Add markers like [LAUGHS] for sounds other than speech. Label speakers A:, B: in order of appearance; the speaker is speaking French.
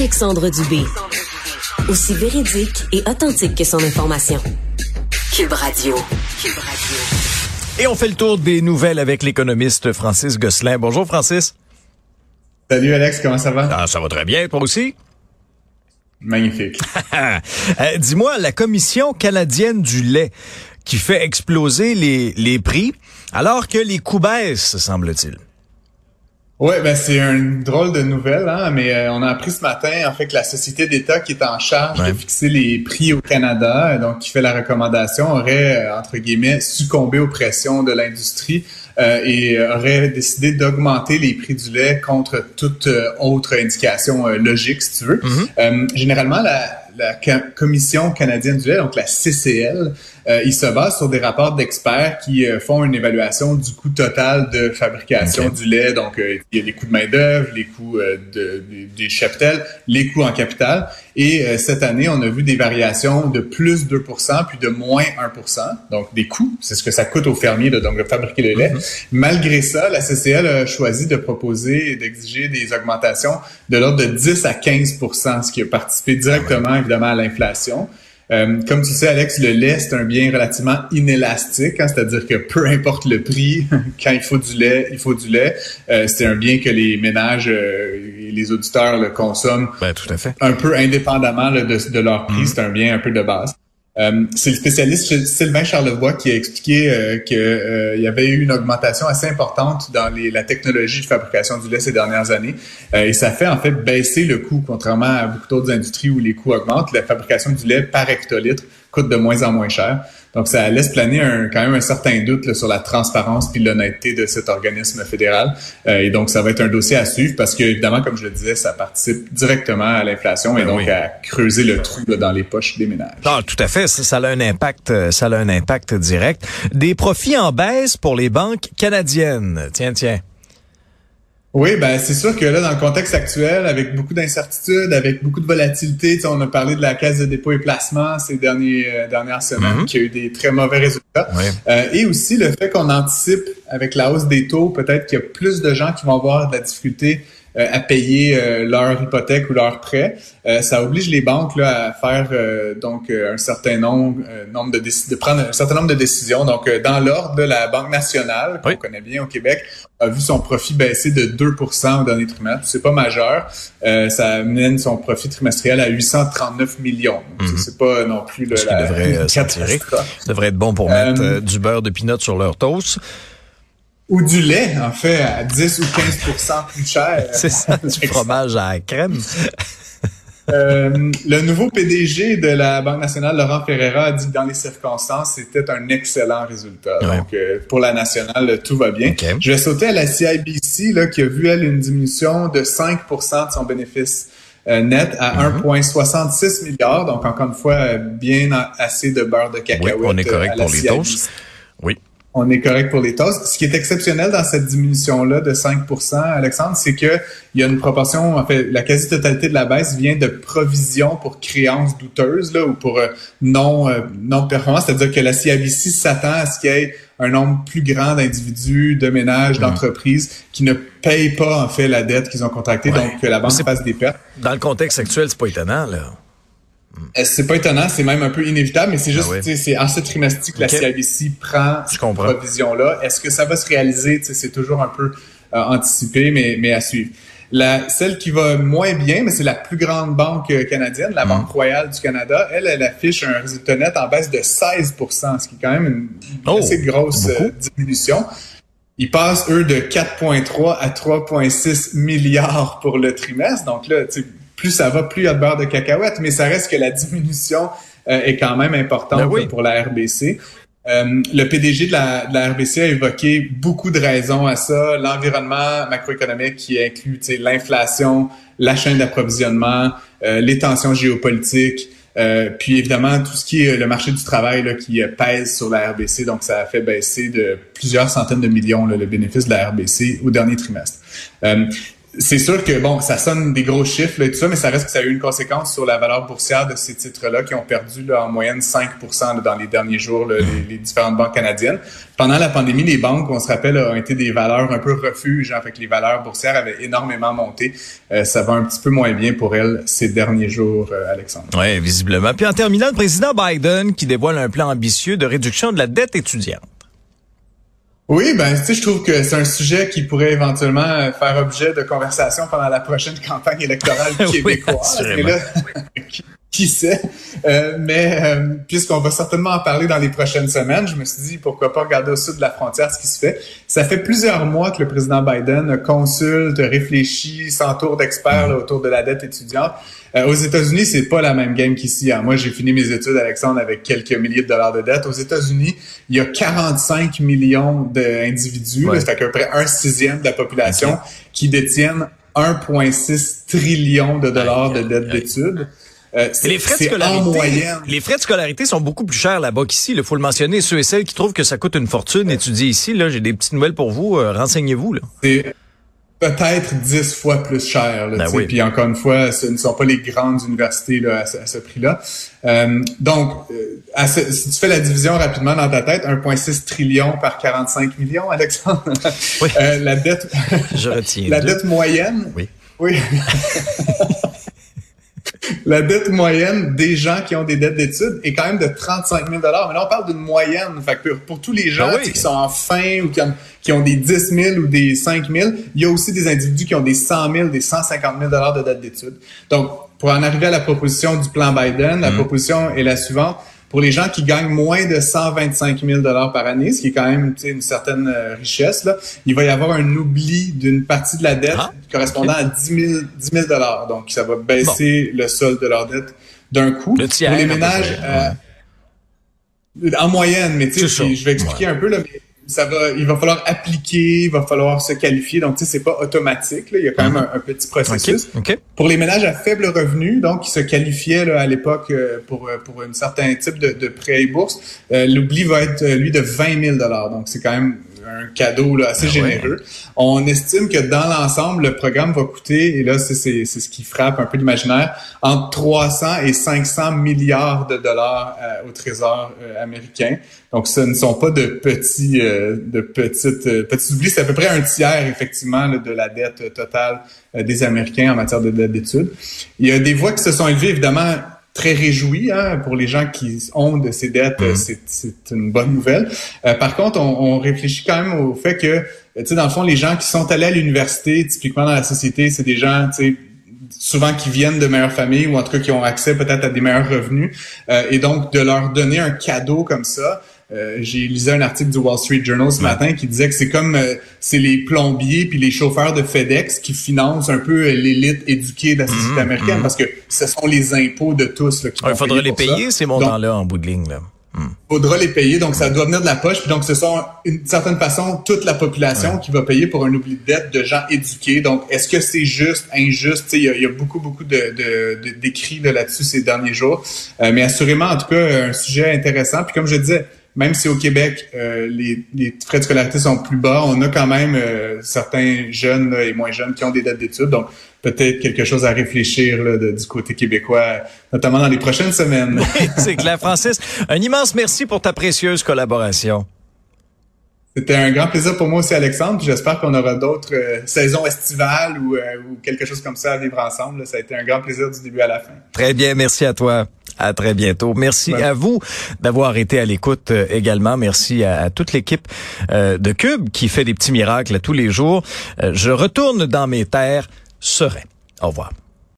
A: Alexandre Dubé. Aussi véridique et authentique que son information. Cube Radio. Cube Radio.
B: Et on fait le tour des nouvelles avec l'économiste Francis Gosselin. Bonjour Francis.
C: Salut Alex, comment ça va?
B: Ah, ça va très bien, toi aussi?
C: Magnifique. [LAUGHS]
B: Euh, dis-moi, la Commission canadienne du lait qui fait exploser les, les prix alors que les coûts baissent, semble-t-il.
C: Oui, ben c'est une drôle de nouvelle, hein, mais euh, on a appris ce matin en fait que la société d'État qui est en charge de fixer les prix au Canada, donc qui fait la recommandation, aurait euh, entre guillemets succombé aux pressions de l'industrie euh, et aurait décidé d'augmenter les prix du lait contre toute autre indication logique, si tu veux. Mm-hmm. généralement, la, la Commission canadienne du lait, donc la CCL, euh, il se base sur des rapports d'experts qui euh, font une évaluation du coût total de fabrication du lait. Donc, euh, il y a les coûts de main-d'œuvre, les coûts de, des cheptels, les coûts en capital. Et cette année, on a vu des variations de plus 2 puis de moins 1 Donc, des coûts, c'est ce que ça coûte aux fermiers de, donc, de fabriquer le lait. Mm-hmm. Malgré ça, la CCL a choisi de proposer et d'exiger des augmentations de l'ordre de 10 à 15 ce qui a participé directement, évidemment, à l'inflation. Euh, comme tu sais, Alex, le lait, c'est un bien relativement inélastique, hein, c'est-à-dire que peu importe le prix, [LAUGHS] quand il faut du lait, il faut du lait. Euh, c'est un bien que les ménages euh, et les auditeurs le consomment
B: ben, tout à fait.
C: un peu indépendamment de, de, leur prix. Mm-hmm. C'est un bien un peu de base. Euh, c'est le spécialiste Sylvain Charlevoix qui a expliqué euh, qu'il euh, y avait eu une augmentation assez importante dans la technologie de fabrication du lait ces dernières années. Et ça fait en fait baisser le coût, contrairement à beaucoup d'autres industries où les coûts augmentent. La fabrication du lait par hectolitre coûte de moins en moins cher. Donc, ça laisse planer un, quand même un certain doute sur la transparence puis l'honnêteté de cet organisme fédéral. Euh, et donc, ça va être un dossier à suivre parce que, évidemment, comme je le disais, ça participe directement à l'inflation et ben donc à creuser le trou dans les poches des ménages.
B: Ah, tout à fait. Ça, a un impact, euh, ça a un impact direct. Des profits en baisse pour les banques canadiennes. Tiens, tiens.
C: Oui, ben c'est sûr que là, dans le contexte actuel, avec beaucoup d'incertitudes, avec beaucoup de volatilité, on a parlé de la caisse de dépôt et placement ces derniers, euh, dernières semaines, mhm. qui a eu des très mauvais résultats. Euh, et aussi le fait qu'on anticipe avec la hausse des taux, peut-être qu'il y a plus de gens qui vont avoir de la difficulté euh, à payer euh, leur hypothèque ou leur prêt. Euh, ça oblige les banques là, à faire donc un certain nombre, nombre de, de prendre un certain nombre de décisions. Donc, dans l'ordre, la Banque nationale, qu'on connaît bien au Québec, a vu son profit baisser de 2% au dernier trimestre. C'est pas majeur. ça amène son profit trimestriel à 839 millions.
B: Mhm.
C: C'est pas non plus le,
B: la, devrait, ça devrait être bon pour mettre du beurre de pinot sur leur toast
C: ou du lait, en fait, à 10 ou 15% plus cher. [LAUGHS]
B: C'est ça, du fromage à la crème.
C: Euh, le nouveau PDG de la Banque nationale, Laurent Ferreira, a dit que dans les circonstances, c'était un excellent résultat. Donc, euh, pour la nationale, tout va bien. Je vais sauter à la CIBC, là, qui a vu, elle, une diminution de 5% de son bénéfice euh, net à 1,66 mm-hmm. milliards. Donc, encore une fois, bien assez de beurre de cacahuète.
B: Oui, on est correct pour les toasts.
C: On est correct pour les tasses. Ce qui est exceptionnel dans cette diminution-là de 5% Alexandre, c'est que il y a une proportion, en fait, la quasi-totalité de la baisse vient de provisions pour créances douteuses là, ou pour euh, non euh, non performance, c'est-à-dire que la CIBC s'attend à ce qu'il y ait un nombre plus grand d'individus, de ménages, mmh. d'entreprises qui ne payent pas en fait la dette qu'ils ont contractée, donc que la banque fasse des pertes.
B: Dans le contexte actuel, c'est pas étonnant là.
C: Euh, c'est pas étonnant, c'est même un peu inévitable, mais c'est juste, ah c'est en ce trimestre que la CIBC prend cette provision-là. Est-ce que ça va se réaliser? C'est toujours un peu euh, anticipé, mais, mais à suivre. La, celle qui va moins bien, mais c'est la plus grande banque euh, canadienne, la Banque mm. Royale du Canada. Elle, elle affiche un résultat net en baisse de 16 ce qui est quand même une, oh, assez grosse diminution. Ils passent, eux, de 4,3 à 3,6 milliards pour le trimestre. Donc là, tu plus ça va, plus il y a de beurre de cacahuète, mais ça reste que la diminution euh, est quand même importante ben pour la RBC. Euh, le PDG de la, de la, RBC a évoqué beaucoup de raisons à ça. L'environnement macroéconomique qui inclut l'inflation, la chaîne d'approvisionnement, euh, les tensions géopolitiques, euh, puis évidemment tout ce qui est le marché du travail là, qui pèse sur la RBC. Donc ça a fait baisser de plusieurs centaines de millions le bénéfice de la RBC au dernier trimestre c'est sûr que bon, ça sonne des gros chiffres et tout ça, mais ça reste que ça a eu une conséquence sur la valeur boursière de ces titres-là qui ont perdu là, en moyenne 5% dans les derniers jours, les, différentes banques canadiennes. Pendant la pandémie, les banques, on se rappelle, ont été des valeurs un peu refuge, en fait, les valeurs boursières avaient énormément monté. Euh, ça va un petit peu moins bien pour elles ces derniers jours, euh, Alexandre.
B: Oui, visiblement. Puis en terminant, le président Biden qui dévoile un plan ambitieux de réduction de la dette étudiante.
C: Oui, ben tu sais, je trouve que c'est un sujet qui pourrait éventuellement euh, faire objet de conversation pendant la prochaine campagne électorale [LAUGHS] québécoise. [LAUGHS] qui, sait? Euh, mais euh, puisqu'on va certainement en parler dans les prochaines semaines, je me suis dit pourquoi pas regarder au sud de la frontière ce qui se fait. Ça fait plusieurs mois que le président Biden consulte, réfléchit, s'entoure d'experts autour de la dette étudiante. Euh, aux États-Unis, c'est pas la même game qu'ici. Hein. Moi, j'ai fini mes études, Alexandre, avec quelques milliers de dollars de dette. Aux États-Unis, il y a 45 millions d'individus, c'est à peu près un sixième de la population, qui détiennent 1,6 trillion de dollars de dette d'études.
B: Euh, les frais de scolarité, les frais de scolarité sont beaucoup plus chers là-bas qu'ici. Il faut le mentionner. Ceux et celles qui trouvent que ça coûte une fortune étudier ici, là, j'ai des petites nouvelles pour vous. Euh, renseignez-vous. Là
C: peut-être dix fois plus cher. Là, ben Puis encore une fois, ce ne sont pas les grandes universités là, à, ce, prix-là. Euh, donc, si tu fais la division rapidement dans ta tête, 1,6 trillion par 45 millions, [LAUGHS] Alexandre. Oui. La dette.
B: Je retiens. [LAUGHS]
C: la dette moyenne.
B: Oui.
C: Oui. [LAUGHS] la dette moyenne des gens qui ont des dettes d'études est quand même de 35 000 Mais là, on parle d'une moyenne. Fait que pour, tous les gens ben qui sont en fin ou qui ont, qui ont des 10 000 ou des 5 000, il y a aussi des individus qui ont des 100 000, des 150 000 de dette d'études. Donc, pour en arriver à la proposition du plan Biden, la mm-hmm. proposition est la suivante pour les gens qui gagnent moins de 125 000 dollars par année, ce qui est quand même une certaine euh, richesse, là, il va y avoir un oubli d'une partie de la dette ah, correspondant à 10 000 dollars. Donc, ça va baisser le solde de leur dette d'un coup.
B: Le tiers,
C: pour les ménages, euh, en moyenne, mais tu sais, je vais expliquer un peu là. Mais ça va, il va falloir appliquer, il va falloir se qualifier. Donc, tu sais, c'est pas automatique. Il y a quand même un, petit processus. Pour les ménages à faible revenu, donc qui se qualifiaient là, à l'époque euh, pour euh, pour un certain type de, de prêt et bourse, euh, l'oubli va être lui de 20 000 dollars. Donc, c'est quand même un cadeau là, assez ah généreux. On estime que dans l'ensemble, le programme va coûter, et là, c'est ce qui frappe un peu l'imaginaire, entre 300 et 500 milliards de dollars euh, au Trésor euh, américain. Donc, ce ne sont pas de petits, euh, de petites, petits oublis. C'est à peu près un tiers, effectivement, de la dette totale des Américains en matière de dette d'études. Il y a des voix qui se sont élevées, évidemment, très réjoui hein, pour les gens qui ont de ces dettes, mhm. c'est une bonne nouvelle. Euh, par contre, on, on, réfléchit quand même au fait que, tu sais, dans le fond, les gens qui sont allés à l'université, typiquement dans la société, c'est des gens, tu sais, souvent qui viennent de meilleures familles ou en tout cas qui ont accès peut-être à des meilleurs revenus. Euh, et donc, de leur donner un cadeau comme ça, euh, j'ai lisé un article du Wall Street Journal ce matin qui disait que c'est comme euh, c'est les plombiers puis les chauffeurs de FedEx qui financent un peu euh, l'élite éduquée de la société mhm, américaine mhm. parce que ce sont les impôts de tous là, qui
B: Il faudra les payer ces montants-là en bout de ligne. Là.
C: Il hmm. faudra les payer, donc ça doit venir de la poche. Puis donc, ce sont d'une certaine façon toute la population qui va payer pour un oubli de dette de gens éduqués. Donc, est-ce que c'est juste, injuste? Il y, y, a beaucoup, beaucoup de, d'écrits de, là-dessus ces derniers jours. mais assurément, en tout cas, un sujet intéressant. Puis comme je disais, même si au Québec, euh, les, les, frais de scolarité sont plus bas, on a quand même euh, certains jeunes et moins jeunes qui ont des dettes d'études. Donc, peut-être quelque chose à réfléchir là, du côté québécois, notamment dans les prochaines semaines. [LAUGHS]
B: c'est clair, Francis. Un immense merci pour ta précieuse collaboration.
C: C'était un grand plaisir pour moi aussi, Alexandre. J'espère qu'on aura d'autres euh, saisons estivales ou, ou, quelque chose comme ça à vivre ensemble. Ça a été un grand plaisir du début à la fin.
B: Très bien, merci à toi. À très bientôt. Merci à vous d'avoir été à l'écoute euh, également. Merci à, toute l'équipe euh, de Cube qui fait des petits miracles tous les jours. Euh, je retourne dans mes terres serein. Au revoir.